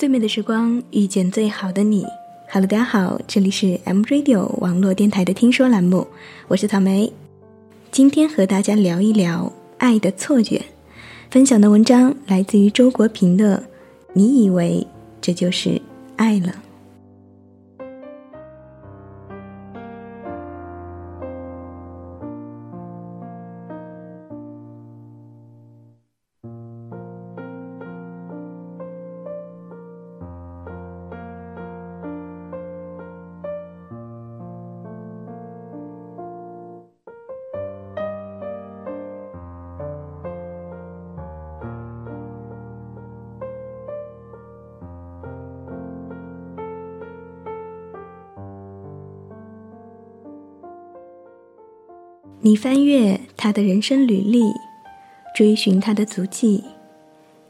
最美的时光，遇见最好的你。Hello，大家好，这里是 M Radio 网络电台的听说栏目，我是草莓。今天和大家聊一聊爱的错觉。分享的文章来自于周国平的《你以为这就是爱了》。你翻阅他的人生履历，追寻他的足迹，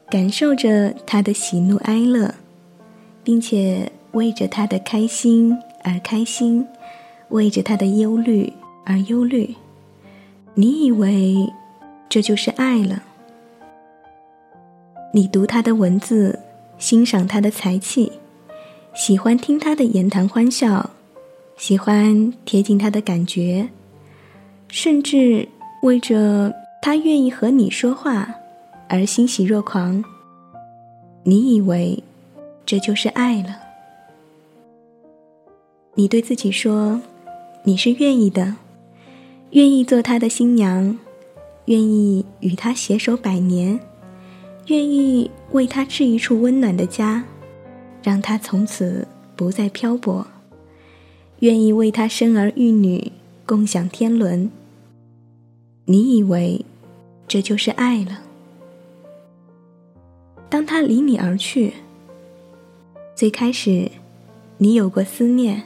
感受着他的喜怒哀乐，并且为着他的开心而开心，为着他的忧虑而忧虑。你以为这就是爱了？你读他的文字，欣赏他的才气，喜欢听他的言谈欢笑，喜欢贴近他的感觉。甚至为着他愿意和你说话而欣喜若狂，你以为这就是爱了？你对自己说，你是愿意的，愿意做他的新娘，愿意与他携手百年，愿意为他置一处温暖的家，让他从此不再漂泊，愿意为他生儿育女，共享天伦。你以为这就是爱了？当他离你而去，最开始，你有过思念，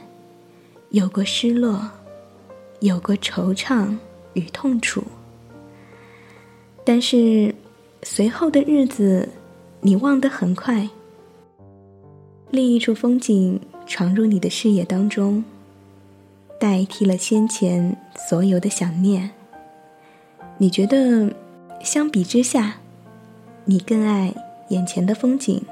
有过失落，有过惆怅与痛楚。但是，随后的日子，你忘得很快。另一处风景闯入你的视野当中，代替了先前所有的想念。你觉得，相比之下，你更爱眼前的风景？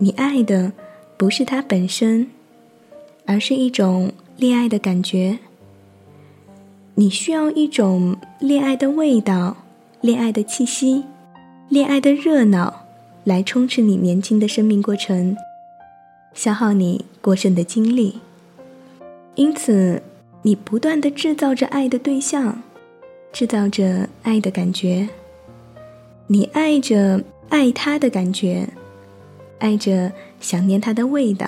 你爱的不是它本身，而是一种恋爱的感觉。你需要一种恋爱的味道，恋爱的气息，恋爱的热闹。来充斥你年轻的生命过程，消耗你过剩的精力。因此，你不断的制造着爱的对象，制造着爱的感觉。你爱着爱他的感觉，爱着想念他的味道，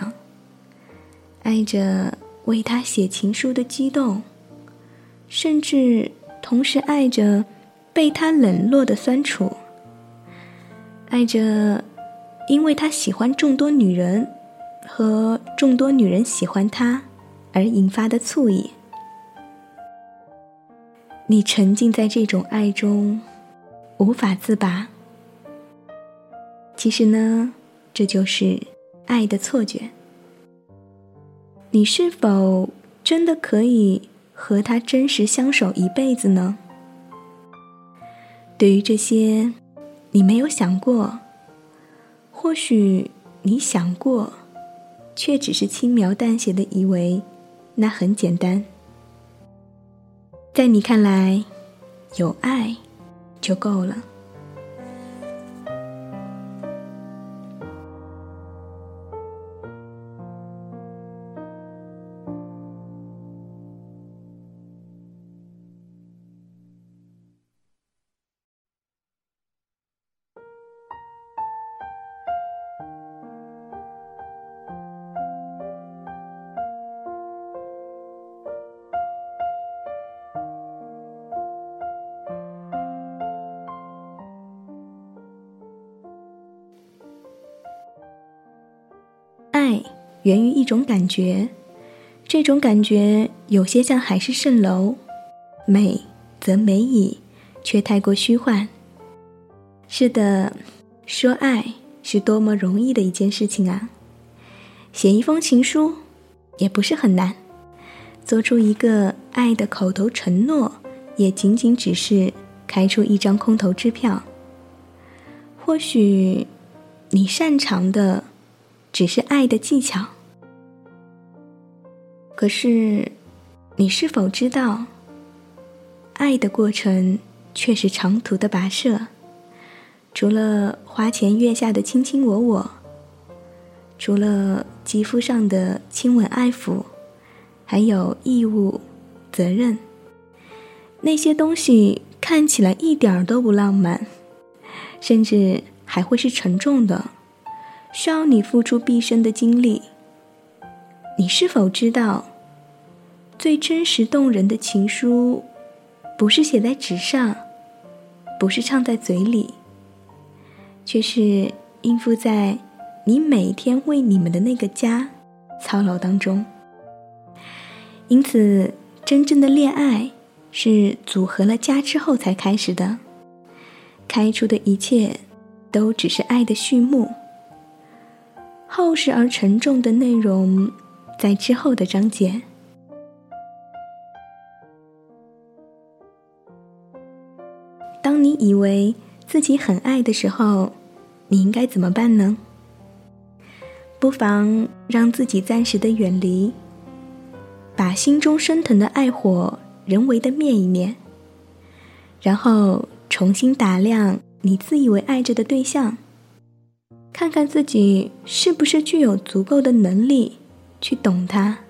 爱着为他写情书的激动，甚至同时爱着被他冷落的酸楚。爱着，因为他喜欢众多女人，和众多女人喜欢他而引发的醋意。你沉浸在这种爱中，无法自拔。其实呢，这就是爱的错觉。你是否真的可以和他真实相守一辈子呢？对于这些。你没有想过，或许你想过，却只是轻描淡写的以为那很简单。在你看来，有爱就够了。源于一种感觉，这种感觉有些像海市蜃楼，美则美矣，却太过虚幻。是的，说爱是多么容易的一件事情啊！写一封情书也不是很难，做出一个爱的口头承诺，也仅仅只是开出一张空头支票。或许，你擅长的只是爱的技巧，可是，你是否知道，爱的过程却是长途的跋涉？除了花前月下的卿卿我我，除了肌肤上的亲吻爱抚，还有义务、责任，那些东西看起来一点儿都不浪漫，甚至还会是沉重的，需要你付出毕生的精力。你是否知道，最真实动人的情书，不是写在纸上，不是唱在嘴里？却是应付在你每天为你们的那个家操劳当中。因此，真正的恋爱是组合了家之后才开始的，开出的一切都只是爱的序幕。厚实而沉重的内容，在之后的章节。当你以为自己很爱的时候，你应该怎么办呢？不妨让自己暂时的远离，把心中升腾的爱火人为的灭一灭，然后重新打量你自以为爱着的对象，看看自己是不是具有足够的能力去懂他，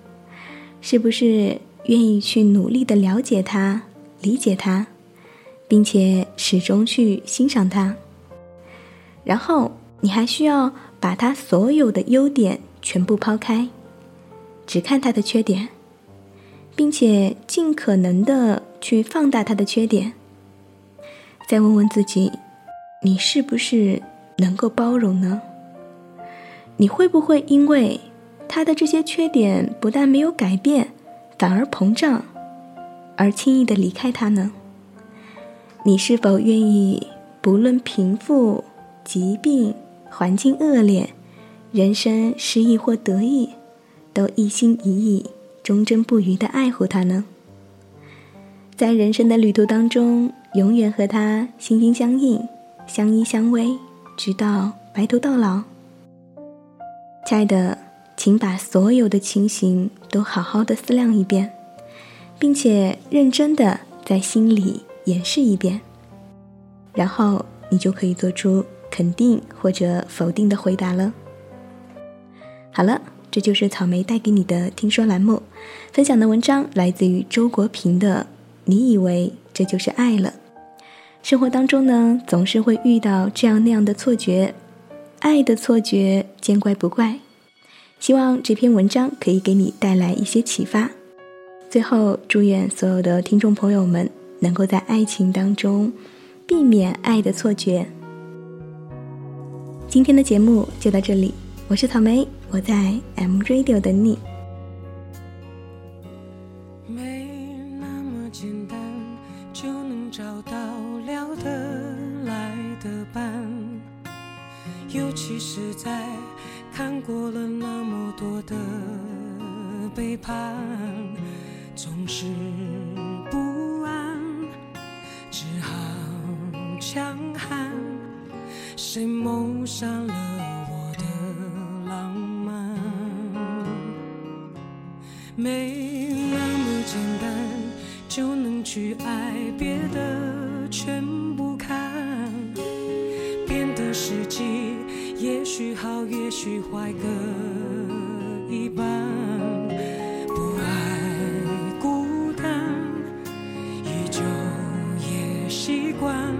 是不是愿意去努力的了解他、理解他，并且始终去欣赏他。然后，你还需要把他所有的优点全部抛开，只看他的缺点，并且尽可能的去放大他的缺点。再问问自己，你是不是能够包容呢？你会不会因为他的这些缺点不但没有改变，反而膨胀，而轻易的离开他呢？你是否愿意不论贫富？疾病、环境恶劣、人生失意或得意，都一心一意、忠贞不渝的爱护他呢？在人生的旅途当中，永远和他心心相印、相依相偎，直到白头到老。亲爱的，请把所有的情形都好好的思量一遍，并且认真的在心里演示一遍，然后你就可以做出。肯定或者否定的回答了。好了，这就是草莓带给你的听说栏目，分享的文章来自于周国平的。你以为这就是爱了？生活当中呢，总是会遇到这样那样的错觉，爱的错觉，见怪不怪。希望这篇文章可以给你带来一些启发。最后，祝愿所有的听众朋友们能够在爱情当中避免爱的错觉。今天的节目就到这里，我是草莓，我在 M Radio 等你。没那么简单就能找到聊得来的伴，尤其是在看过了那么多的背叛，总是谁谋杀了我的浪漫？没那么简单就能去爱，别的全不看。变的时机也许好，也许坏各一半。不爱孤单，依旧也习惯。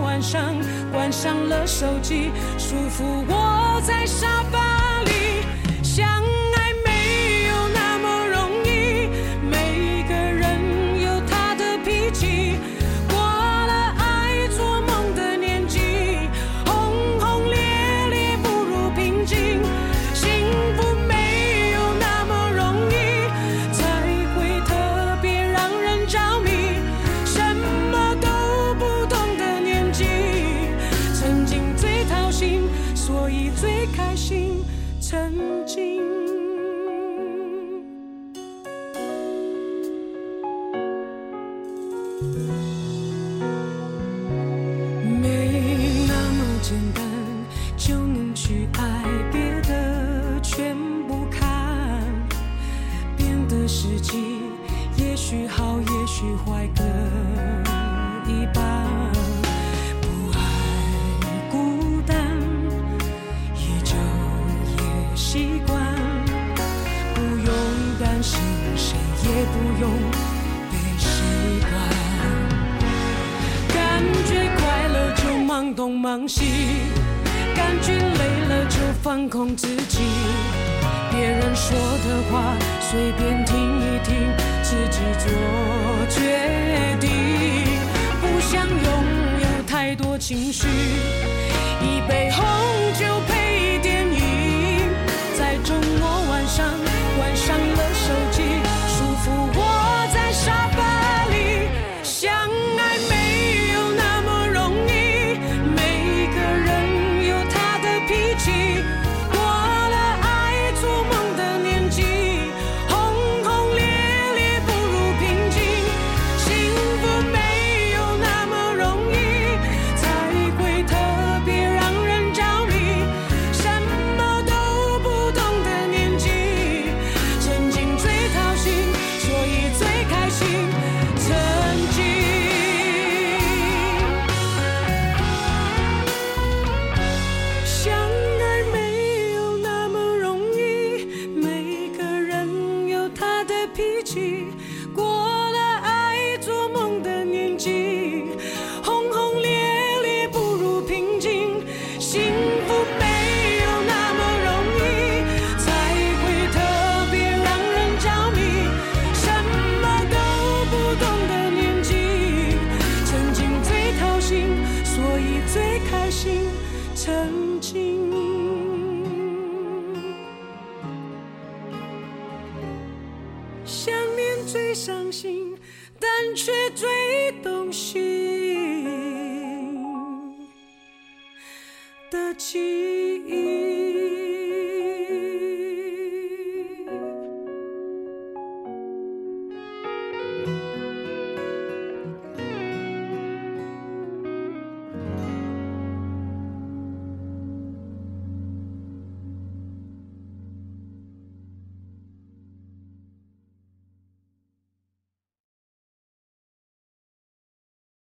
上。关上了手机，舒服窝在沙发曾经。没那么简单就能去爱，别的全不看，变得实际，也许好，也许坏各一半。习惯。不用担心，谁也不用被习惯。感觉快乐就忙东忙西，感觉累了就放空自己。别人说的话随便听一听，自己做决定。不想拥有太多情绪，一杯红酒却最动心的记忆。